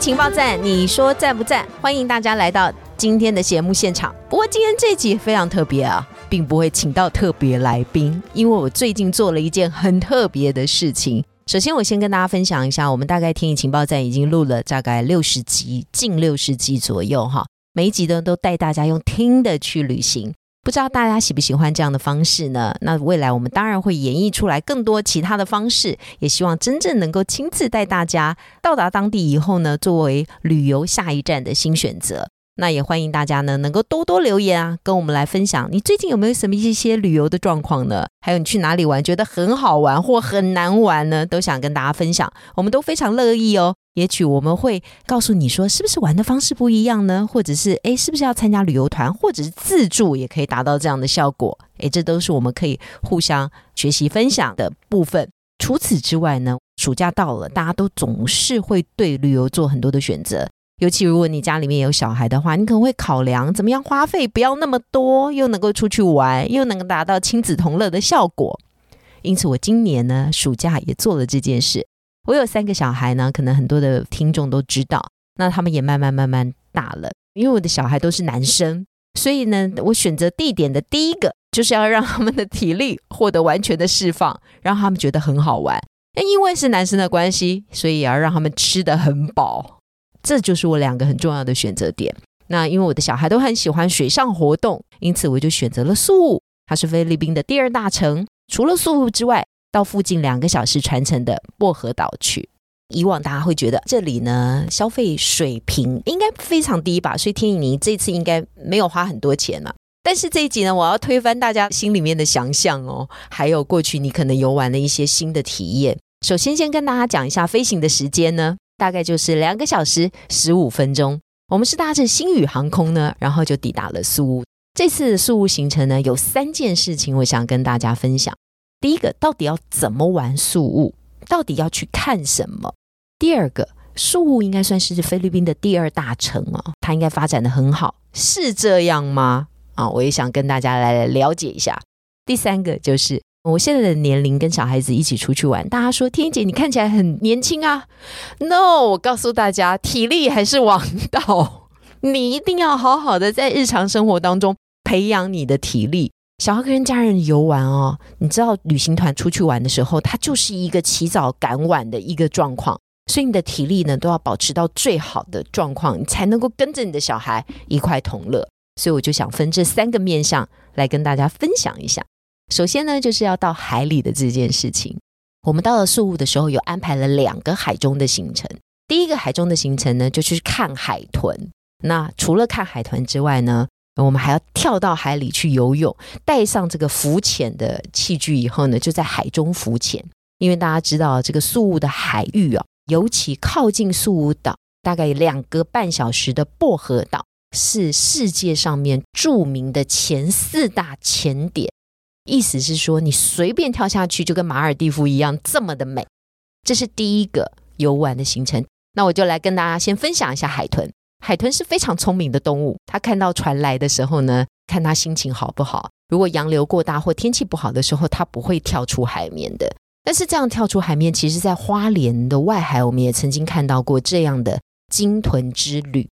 情报站，你说赞不赞？欢迎大家来到今天的节目现场。不过今天这集非常特别啊，并不会请到特别来宾，因为我最近做了一件很特别的事情。首先，我先跟大家分享一下，我们大概天意情报站已经录了大概六十集，近六十集左右哈。每一集呢，都带大家用听的去旅行。不知道大家喜不喜欢这样的方式呢？那未来我们当然会演绎出来更多其他的方式，也希望真正能够亲自带大家到达当地以后呢，作为旅游下一站的新选择。那也欢迎大家呢，能够多多留言啊，跟我们来分享你最近有没有什么一些旅游的状况呢？还有你去哪里玩，觉得很好玩或很难玩呢？都想跟大家分享，我们都非常乐意哦。也许我们会告诉你说，是不是玩的方式不一样呢？或者是诶，是不是要参加旅游团，或者是自助也可以达到这样的效果？诶，这都是我们可以互相学习分享的部分。除此之外呢，暑假到了，大家都总是会对旅游做很多的选择。尤其如果你家里面有小孩的话，你可能会考量怎么样花费不要那么多，又能够出去玩，又能够达到亲子同乐的效果。因此，我今年呢暑假也做了这件事。我有三个小孩呢，可能很多的听众都知道，那他们也慢慢慢慢大了。因为我的小孩都是男生，所以呢，我选择地点的第一个就是要让他们的体力获得完全的释放，让他们觉得很好玩。那因为是男生的关系，所以也要让他们吃得很饱。这就是我两个很重要的选择点。那因为我的小孩都很喜欢水上活动，因此我就选择了宿务，它是菲律宾的第二大城。除了宿务之外，到附近两个小时传承的薄荷岛去。以往大家会觉得这里呢消费水平应该非常低吧，所以天意你这次应该没有花很多钱了。但是这一集呢，我要推翻大家心里面的想象哦，还有过去你可能游玩的一些新的体验。首先，先跟大家讲一下飞行的时间呢。大概就是两个小时十五分钟，我们是搭乘星宇航空呢，然后就抵达了苏屋。这次苏屋行程呢，有三件事情我想跟大家分享。第一个，到底要怎么玩宿务？到底要去看什么？第二个，宿务应该算是菲律宾的第二大城哦，它应该发展的很好，是这样吗？啊，我也想跟大家来了解一下。第三个就是。我现在的年龄跟小孩子一起出去玩，大家说天姐你看起来很年轻啊。No，我告诉大家，体力还是王道，你一定要好好的在日常生活当中培养你的体力。小孩跟家人游玩哦，你知道旅行团出去玩的时候，它就是一个起早赶晚的一个状况，所以你的体力呢都要保持到最好的状况，你才能够跟着你的小孩一块同乐。所以我就想分这三个面向来跟大家分享一下。首先呢，就是要到海里的这件事情。我们到了宿务的时候，有安排了两个海中的行程。第一个海中的行程呢，就去看海豚。那除了看海豚之外呢，我们还要跳到海里去游泳，带上这个浮潜的器具以后呢，就在海中浮潜。因为大家知道，这个宿雾的海域啊，尤其靠近宿雾岛，大概两个半小时的薄荷岛，是世界上面著名的前四大潜点。意思是说，你随便跳下去就跟马尔蒂夫一样这么的美。这是第一个游玩的行程。那我就来跟大家先分享一下海豚。海豚是非常聪明的动物，它看到船来的时候呢，看它心情好不好。如果洋流过大或天气不好的时候，它不会跳出海面的。但是这样跳出海面，其实在花莲的外海，我们也曾经看到过这样的鲸豚之旅。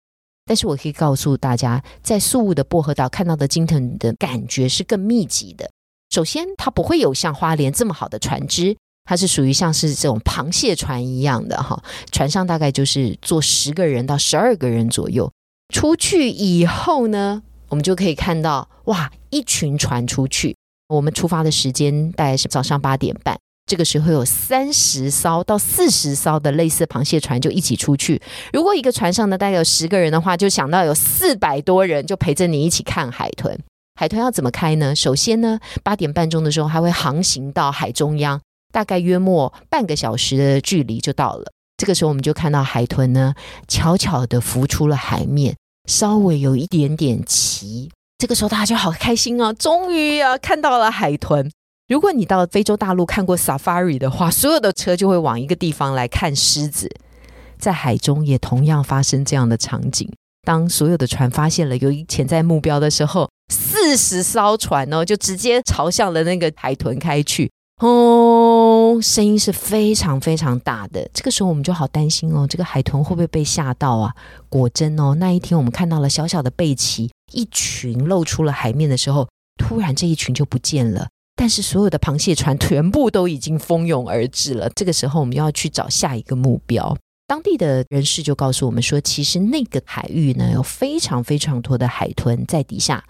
但是我可以告诉大家，在宿务的薄荷岛看到的鲸豚的感觉是更密集的。首先，它不会有像花莲这么好的船只，它是属于像是这种螃蟹船一样的哈。船上大概就是坐十个人到十二个人左右。出去以后呢，我们就可以看到哇，一群船出去。我们出发的时间大概是早上八点半，这个时候有三十艘到四十艘的类似螃蟹船就一起出去。如果一个船上呢大概有十个人的话，就想到有四百多人就陪着你一起看海豚。海豚要怎么开呢？首先呢，八点半钟的时候，它会航行到海中央，大概约莫半个小时的距离就到了。这个时候，我们就看到海豚呢，悄悄的浮出了海面，稍微有一点点齐。这个时候大家就好开心哦，终于啊看到了海豚。如果你到非洲大陆看过 safari 的话，所有的车就会往一个地方来看狮子。在海中也同样发生这样的场景。当所有的船发现了有一潜在目标的时候，四十艘船呢就直接朝向了那个海豚开去。哦，声音是非常非常大的。这个时候我们就好担心哦，这个海豚会不会被吓到啊？果真哦，那一天我们看到了小小的贝奇一群露出了海面的时候，突然这一群就不见了。但是所有的螃蟹船全部都已经蜂拥而至了。这个时候我们要去找下一个目标。当地的人士就告诉我们说，其实那个海域呢有非常非常多的海豚在底下，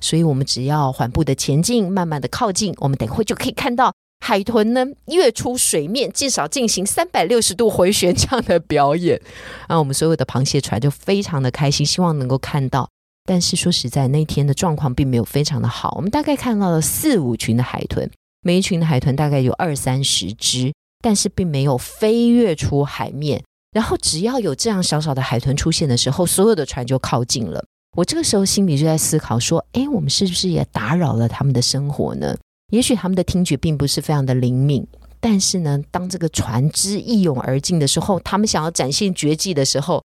所以我们只要缓步的前进，慢慢的靠近，我们等会就可以看到海豚呢跃出水面，至少进行三百六十度回旋这样的表演。啊，我们所有的螃蟹船就非常的开心，希望能够看到。但是说实在，那天的状况并没有非常的好，我们大概看到了四五群的海豚，每一群的海豚大概有二三十只，但是并没有飞跃出海面。然后只要有这样小小的海豚出现的时候，所有的船就靠近了。我这个时候心里就在思考说：，哎，我们是不是也打扰了他们的生活呢？也许他们的听觉并不是非常的灵敏，但是呢，当这个船只一涌而进的时候，他们想要展现绝技的时候，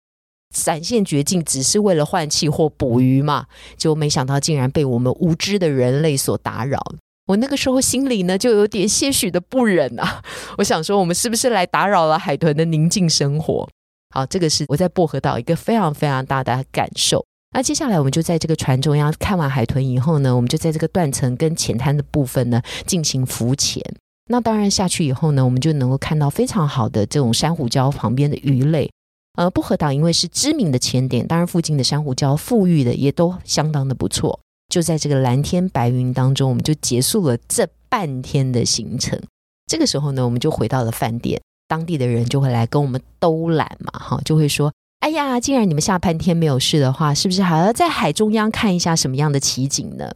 展现绝技只是为了换气或捕鱼嘛？就没想到竟然被我们无知的人类所打扰。我那个时候心里呢，就有点些许的不忍啊。我想说，我们是不是来打扰了海豚的宁静生活？好，这个是我在薄荷岛一个非常非常大的感受。那接下来我们就在这个船中央看完海豚以后呢，我们就在这个断层跟浅滩的部分呢进行浮潜。那当然下去以后呢，我们就能够看到非常好的这种珊瑚礁旁边的鱼类。呃，薄荷岛因为是知名的潜点，当然附近的珊瑚礁富裕的也都相当的不错。就在这个蓝天白云当中，我们就结束了这半天的行程。这个时候呢，我们就回到了饭店，当地的人就会来跟我们兜揽嘛，哈，就会说：“哎呀，既然你们下半天没有事的话，是不是还要在海中央看一下什么样的奇景呢？”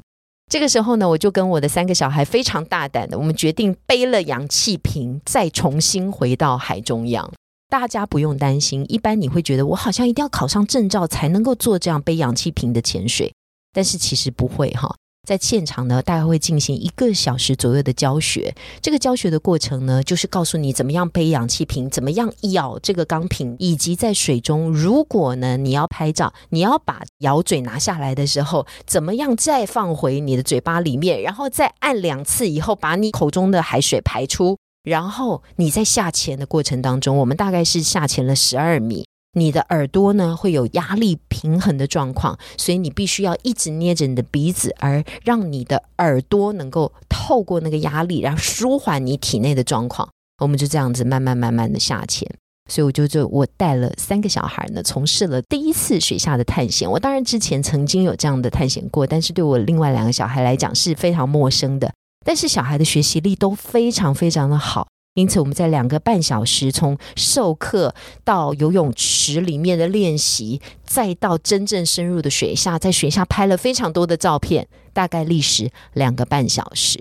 这个时候呢，我就跟我的三个小孩非常大胆的，我们决定背了氧气瓶，再重新回到海中央。大家不用担心，一般你会觉得我好像一定要考上证照才能够做这样背氧气瓶的潜水。但是其实不会哈，在现场呢，大概会进行一个小时左右的教学。这个教学的过程呢，就是告诉你怎么样背氧气瓶，怎么样咬这个钢瓶，以及在水中，如果呢你要拍照，你要把咬嘴拿下来的时候，怎么样再放回你的嘴巴里面，然后再按两次以后，把你口中的海水排出。然后你在下潜的过程当中，我们大概是下潜了十二米。你的耳朵呢会有压力平衡的状况，所以你必须要一直捏着你的鼻子，而让你的耳朵能够透过那个压力，然后舒缓你体内的状况。我们就这样子慢慢慢慢的下潜。所以我就就我带了三个小孩呢，从事了第一次水下的探险。我当然之前曾经有这样的探险过，但是对我另外两个小孩来讲是非常陌生的。但是小孩的学习力都非常非常的好。因此，我们在两个半小时，从授课到游泳池里面的练习，再到真正深入的水下，在水下拍了非常多的照片，大概历时两个半小时。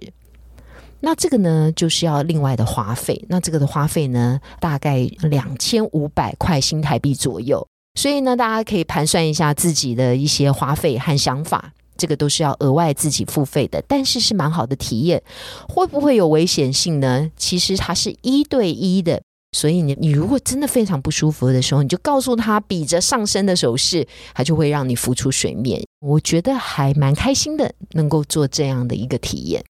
那这个呢，就是要另外的花费。那这个的花费呢，大概两千五百块新台币左右。所以呢，大家可以盘算一下自己的一些花费和想法。这个都是要额外自己付费的，但是是蛮好的体验。会不会有危险性呢？其实它是一对一的，所以你你如果真的非常不舒服的时候，你就告诉他比着上升的手势，他就会让你浮出水面。我觉得还蛮开心的，能够做这样的一个体验。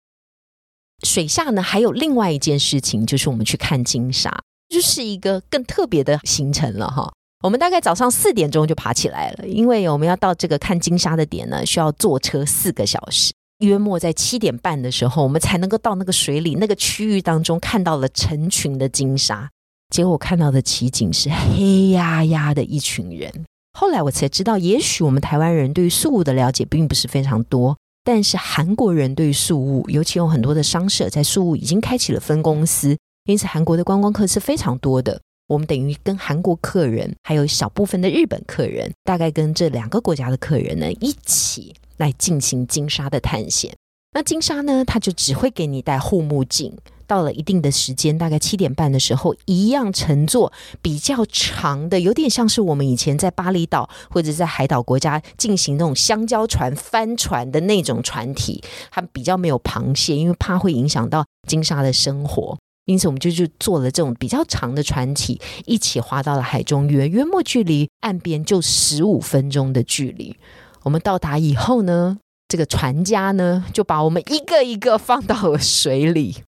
水下呢，还有另外一件事情，就是我们去看金沙，就是一个更特别的行程了哈。我们大概早上四点钟就爬起来了，因为我们要到这个看金沙的点呢，需要坐车四个小时。约莫在七点半的时候，我们才能够到那个水里那个区域当中，看到了成群的金沙。结果看到的奇景是黑压压的一群人。后来我才知道，也许我们台湾人对于素物的了解并不是非常多，但是韩国人对于素物，尤其有很多的商社在素物已经开启了分公司，因此韩国的观光客是非常多的。我们等于跟韩国客人，还有小部分的日本客人，大概跟这两个国家的客人呢，一起来进行金沙的探险。那金沙呢，它就只会给你戴护目镜，到了一定的时间，大概七点半的时候，一样乘坐比较长的，有点像是我们以前在巴厘岛或者在海岛国家进行那种香蕉船帆船的那种船体，它比较没有螃蟹，因为怕会影响到金沙的生活。因此，我们就去做了这种比较长的船体，一起划到了海中约约莫距离岸边就十五分钟的距离。我们到达以后呢，这个船家呢就把我们一个一个放到了水里。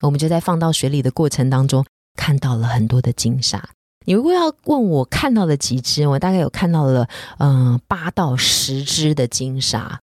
我们就在放到水里的过程当中，看到了很多的金鲨。你如果要问我看到了几只，我大概有看到了嗯八到十只的金鲨。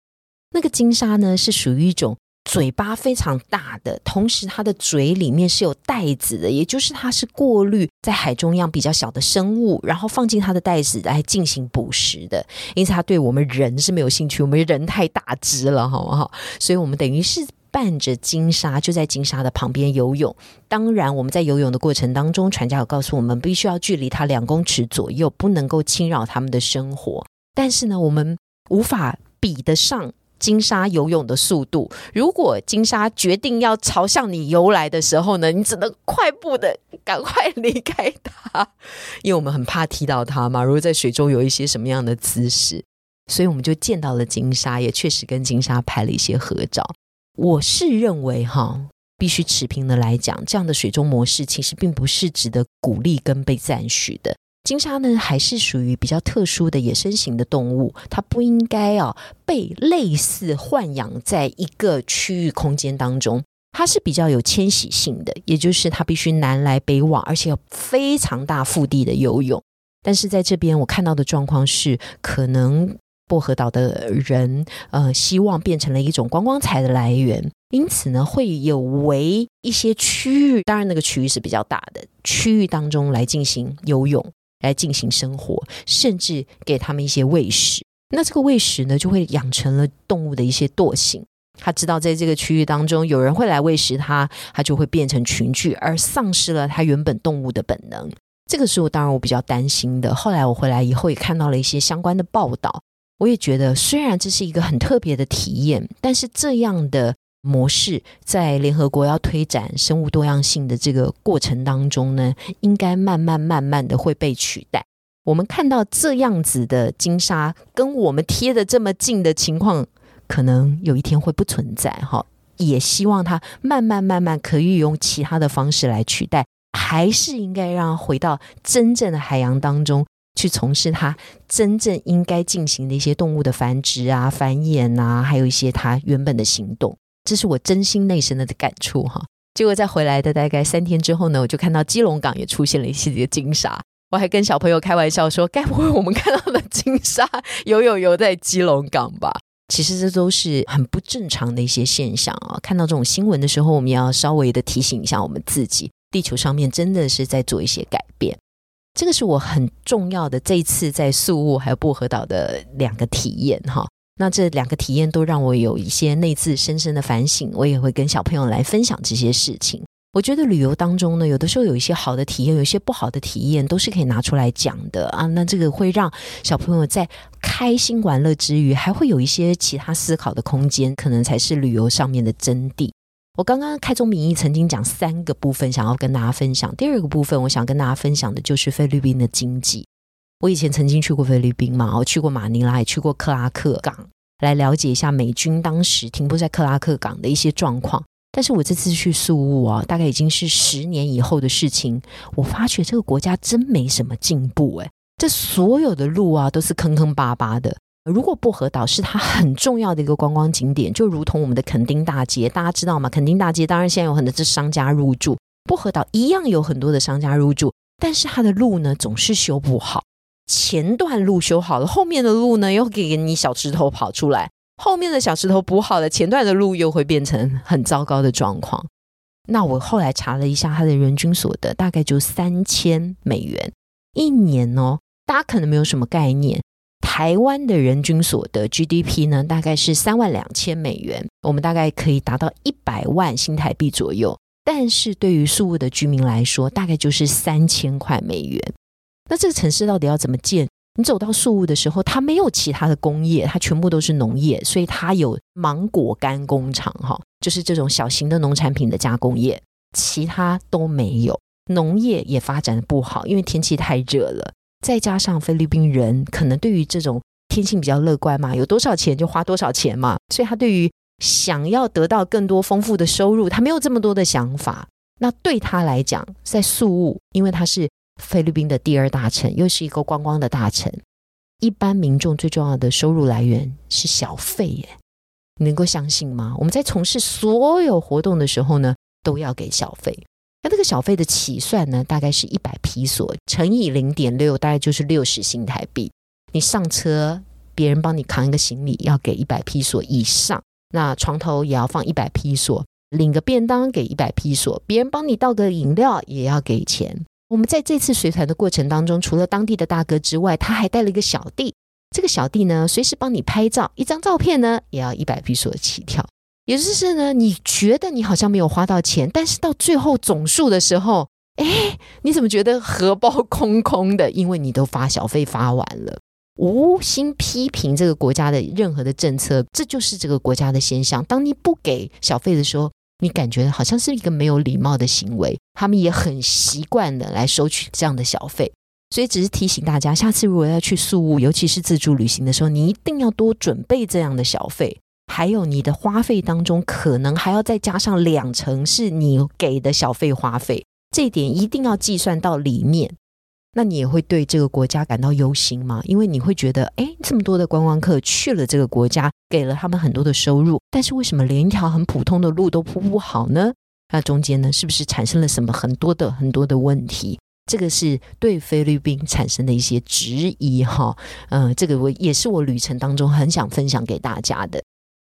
那个金鲨呢，是属于一种。嘴巴非常大的，同时它的嘴里面是有袋子的，也就是它是过滤在海中央比较小的生物，然后放进它的袋子来进行捕食的。因此，它对我们人是没有兴趣，我们人太大只了，好不好？所以我们等于是伴着金沙，就在金沙的旁边游泳。当然，我们在游泳的过程当中，船家有告诉我们，必须要距离它两公尺左右，不能够侵扰他们的生活。但是呢，我们无法比得上。金沙游泳的速度，如果金沙决定要朝向你游来的时候呢，你只能快步的赶快离开它，因为我们很怕踢到它嘛。如果在水中有一些什么样的姿势，所以我们就见到了金沙，也确实跟金沙拍了一些合照。我是认为哈，必须持平的来讲，这样的水中模式其实并不是值得鼓励跟被赞许的。金鲨呢，还是属于比较特殊的野生型的动物，它不应该啊被类似豢养在一个区域空间当中。它是比较有迁徙性的，也就是它必须南来北往，而且有非常大腹地的游泳。但是在这边我看到的状况是，可能薄荷岛的人呃希望变成了一种观光财的来源，因此呢会有为一些区域，当然那个区域是比较大的区域当中来进行游泳。来进行生活，甚至给他们一些喂食。那这个喂食呢，就会养成了动物的一些惰性。他知道在这个区域当中有人会来喂食它，它就会变成群聚，而丧失了它原本动物的本能。这个时候，当然我比较担心的。后来我回来以后，也看到了一些相关的报道。我也觉得，虽然这是一个很特别的体验，但是这样的。模式在联合国要推展生物多样性的这个过程当中呢，应该慢慢慢慢的会被取代。我们看到这样子的金沙跟我们贴的这么近的情况，可能有一天会不存在哈。也希望它慢慢慢慢可以用其他的方式来取代，还是应该让回到真正的海洋当中去从事它真正应该进行的一些动物的繁殖啊、繁衍啊，还有一些它原本的行动。这是我真心内心的感触哈。结果在回来的大概三天之后呢，我就看到基隆港也出现了一些金沙。我还跟小朋友开玩笑说：“该不会我们看到的金沙游游游在基隆港吧？”其实这都是很不正常的一些现象啊。看到这种新闻的时候，我们要稍微的提醒一下我们自己：地球上面真的是在做一些改变。这个是我很重要的这次在宿务还有薄荷岛的两个体验哈。那这两个体验都让我有一些内自深深的反省，我也会跟小朋友来分享这些事情。我觉得旅游当中呢，有的时候有一些好的体验，有一些不好的体验，都是可以拿出来讲的啊。那这个会让小朋友在开心玩乐之余，还会有一些其他思考的空间，可能才是旅游上面的真谛。我刚刚开宗明义曾经讲三个部分，想要跟大家分享。第二个部分，我想跟大家分享的就是菲律宾的经济。我以前曾经去过菲律宾嘛，我去过马尼拉，也去过克拉克港，来了解一下美军当时停泊在克拉克港的一些状况。但是我这次去宿务啊，大概已经是十年以后的事情，我发觉这个国家真没什么进步诶，这所有的路啊都是坑坑巴巴的。如果薄荷岛是它很重要的一个观光景点，就如同我们的垦丁大街，大家知道吗？垦丁大街当然现在有很多是商家入驻，薄荷岛一样有很多的商家入驻，但是它的路呢总是修不好。前段路修好了，后面的路呢又给你小石头跑出来，后面的小石头补好了，前段的路又会变成很糟糕的状况。那我后来查了一下，他的人均所得大概就三千美元一年哦。大家可能没有什么概念，台湾的人均所得 GDP 呢大概是三万两千美元，我们大概可以达到一百万新台币左右。但是对于宿务的居民来说，大概就是三千块美元。那这个城市到底要怎么建？你走到树屋的时候，它没有其他的工业，它全部都是农业，所以它有芒果干工厂，哈，就是这种小型的农产品的加工业。其他都没有。农业也发展的不好，因为天气太热了，再加上菲律宾人可能对于这种天性比较乐观嘛，有多少钱就花多少钱嘛，所以他对于想要得到更多丰富的收入，他没有这么多的想法。那对他来讲，在宿务，因为他是菲律宾的第二大城，又是一个观光的大城，一般民众最重要的收入来源是小费耶，你能够相信吗？我们在从事所有活动的时候呢，都要给小费。那这个小费的起算呢，大概是一百披索乘以零点六，大概就是六十新台币。你上车，别人帮你扛一个行李，要给一百披索以上。那床头也要放一百披索，领个便当给一百披索，别人帮你倒个饮料也要给钱。我们在这次随团的过程当中，除了当地的大哥之外，他还带了一个小弟。这个小弟呢，随时帮你拍照，一张照片呢，也要一百披索起跳。也就是呢，你觉得你好像没有花到钱，但是到最后总数的时候，哎，你怎么觉得荷包空空的？因为你都发小费发完了。无心批评这个国家的任何的政策，这就是这个国家的现象。当你不给小费的时候，你感觉好像是一个没有礼貌的行为。他们也很习惯的来收取这样的小费，所以只是提醒大家，下次如果要去宿务，尤其是自助旅行的时候，你一定要多准备这样的小费。还有你的花费当中，可能还要再加上两成是你给的小费花费，这点一定要计算到里面。那你也会对这个国家感到忧心吗？因为你会觉得，哎，这么多的观光客去了这个国家，给了他们很多的收入，但是为什么连一条很普通的路都铺不好呢？那中间呢，是不是产生了什么很多的很多的问题？这个是对菲律宾产生的一些质疑哈。嗯，这个我也是我旅程当中很想分享给大家的。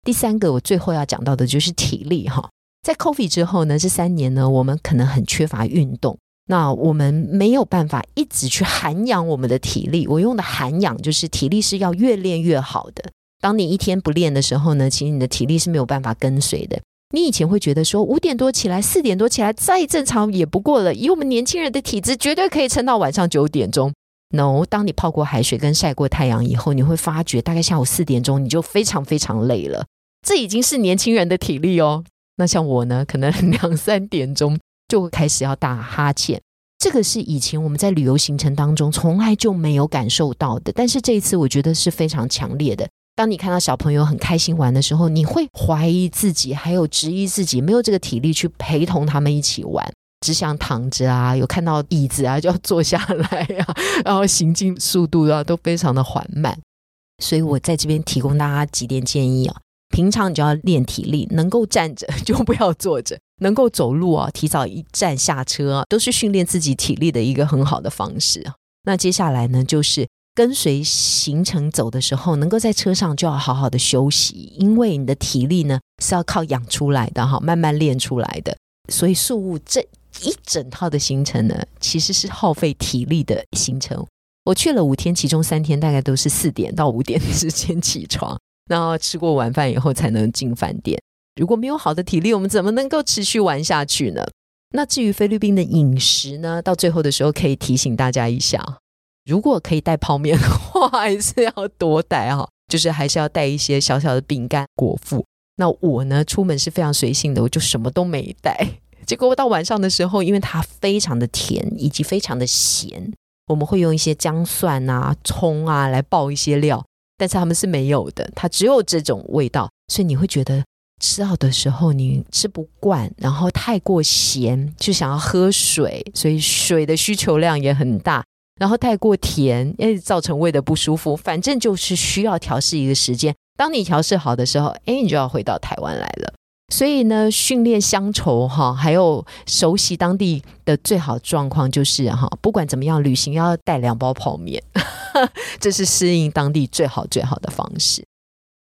第三个，我最后要讲到的就是体力哈。在 Coffee 之后呢，这三年呢，我们可能很缺乏运动，那我们没有办法一直去涵养我们的体力。我用的涵养就是体力是要越练越好的。当你一天不练的时候呢，其实你的体力是没有办法跟随的。你以前会觉得说五点多起来，四点多起来再正常也不过了。以我们年轻人的体质，绝对可以撑到晚上九点钟。No，当你泡过海水跟晒过太阳以后，你会发觉大概下午四点钟你就非常非常累了。这已经是年轻人的体力哦。那像我呢，可能两三点钟就开始要打哈欠。这个是以前我们在旅游行程当中从来就没有感受到的，但是这一次我觉得是非常强烈的。当你看到小朋友很开心玩的时候，你会怀疑自己，还有质疑自己，没有这个体力去陪同他们一起玩，只想躺着啊，有看到椅子啊就要坐下来啊，然后行进速度啊都非常的缓慢。所以我在这边提供大家几点建议啊。平常你就要练体力，能够站着 就不要坐着，能够走路啊，提早一站下车，都是训练自己体力的一个很好的方式。那接下来呢，就是跟随行程走的时候，能够在车上就要好好的休息，因为你的体力呢是要靠养出来的哈，慢慢练出来的。所以宿务这一整套的行程呢，其实是耗费体力的行程。我去了五天，其中三天大概都是四点到五点之间起床。然后吃过晚饭以后才能进饭店。如果没有好的体力，我们怎么能够持续玩下去呢？那至于菲律宾的饮食呢？到最后的时候可以提醒大家一下：如果可以带泡面的话，还是要多带哈，就是还是要带一些小小的饼干果腹。那我呢，出门是非常随性的，我就什么都没带。结果到晚上的时候，因为它非常的甜以及非常的咸，我们会用一些姜蒜啊、葱啊来爆一些料。但是他们是没有的，它只有这种味道，所以你会觉得吃到的时候你吃不惯，然后太过咸就想要喝水，所以水的需求量也很大。然后太过甜，哎，造成胃的不舒服。反正就是需要调试一个时间。当你调试好的时候，哎，你就要回到台湾来了。所以呢，训练乡愁哈，还有熟悉当地的最好状况就是哈，不管怎么样，旅行要带两包泡面。这是适应当地最好最好的方式，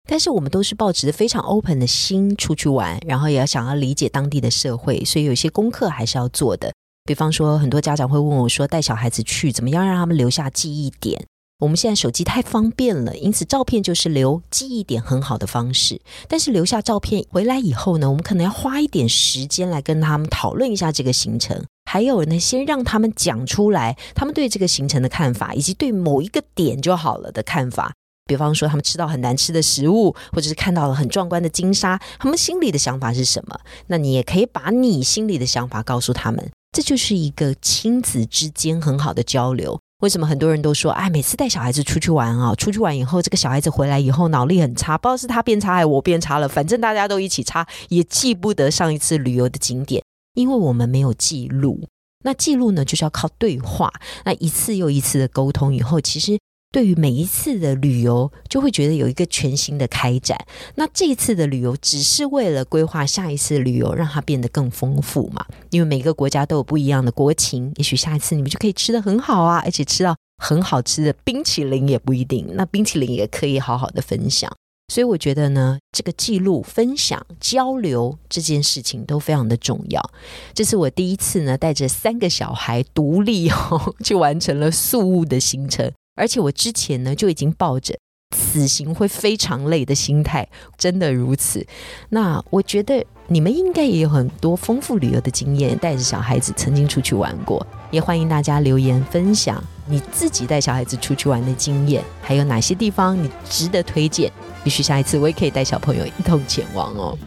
但是我们都是抱着非常 open 的心出去玩，然后也要想要理解当地的社会，所以有些功课还是要做的。比方说，很多家长会问我说，带小孩子去怎么样让他们留下记忆点？我们现在手机太方便了，因此照片就是留记忆点很好的方式。但是留下照片回来以后呢，我们可能要花一点时间来跟他们讨论一下这个行程。还有呢，先让他们讲出来，他们对这个行程的看法，以及对某一个点就好了的看法。比方说他们吃到很难吃的食物，或者是看到了很壮观的金沙，他们心里的想法是什么？那你也可以把你心里的想法告诉他们，这就是一个亲子之间很好的交流。为什么很多人都说，哎，每次带小孩子出去玩啊，出去玩以后，这个小孩子回来以后脑力很差，不知道是他变差还是我变差了，反正大家都一起差，也记不得上一次旅游的景点，因为我们没有记录。那记录呢，就是要靠对话，那一次又一次的沟通以后，其实。对于每一次的旅游，就会觉得有一个全新的开展。那这一次的旅游，只是为了规划下一次旅游，让它变得更丰富嘛？因为每个国家都有不一样的国情，也许下一次你们就可以吃的很好啊，而且吃到很好吃的冰淇淋也不一定。那冰淇淋也可以好好的分享。所以我觉得呢，这个记录、分享、交流这件事情都非常的重要。这是我第一次呢，带着三个小孩独立哦，去完成了宿务的行程。而且我之前呢就已经抱着此行会非常累的心态，真的如此。那我觉得你们应该也有很多丰富旅游的经验，带着小孩子曾经出去玩过，也欢迎大家留言分享你自己带小孩子出去玩的经验，还有哪些地方你值得推荐？也许下一次我也可以带小朋友一同前往哦。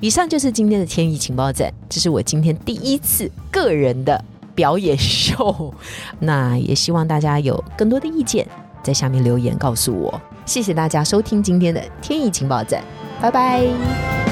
以上就是今天的天意情报站，这是我今天第一次个人的。表演秀，那也希望大家有更多的意见，在下面留言告诉我。谢谢大家收听今天的天意情报站，拜拜。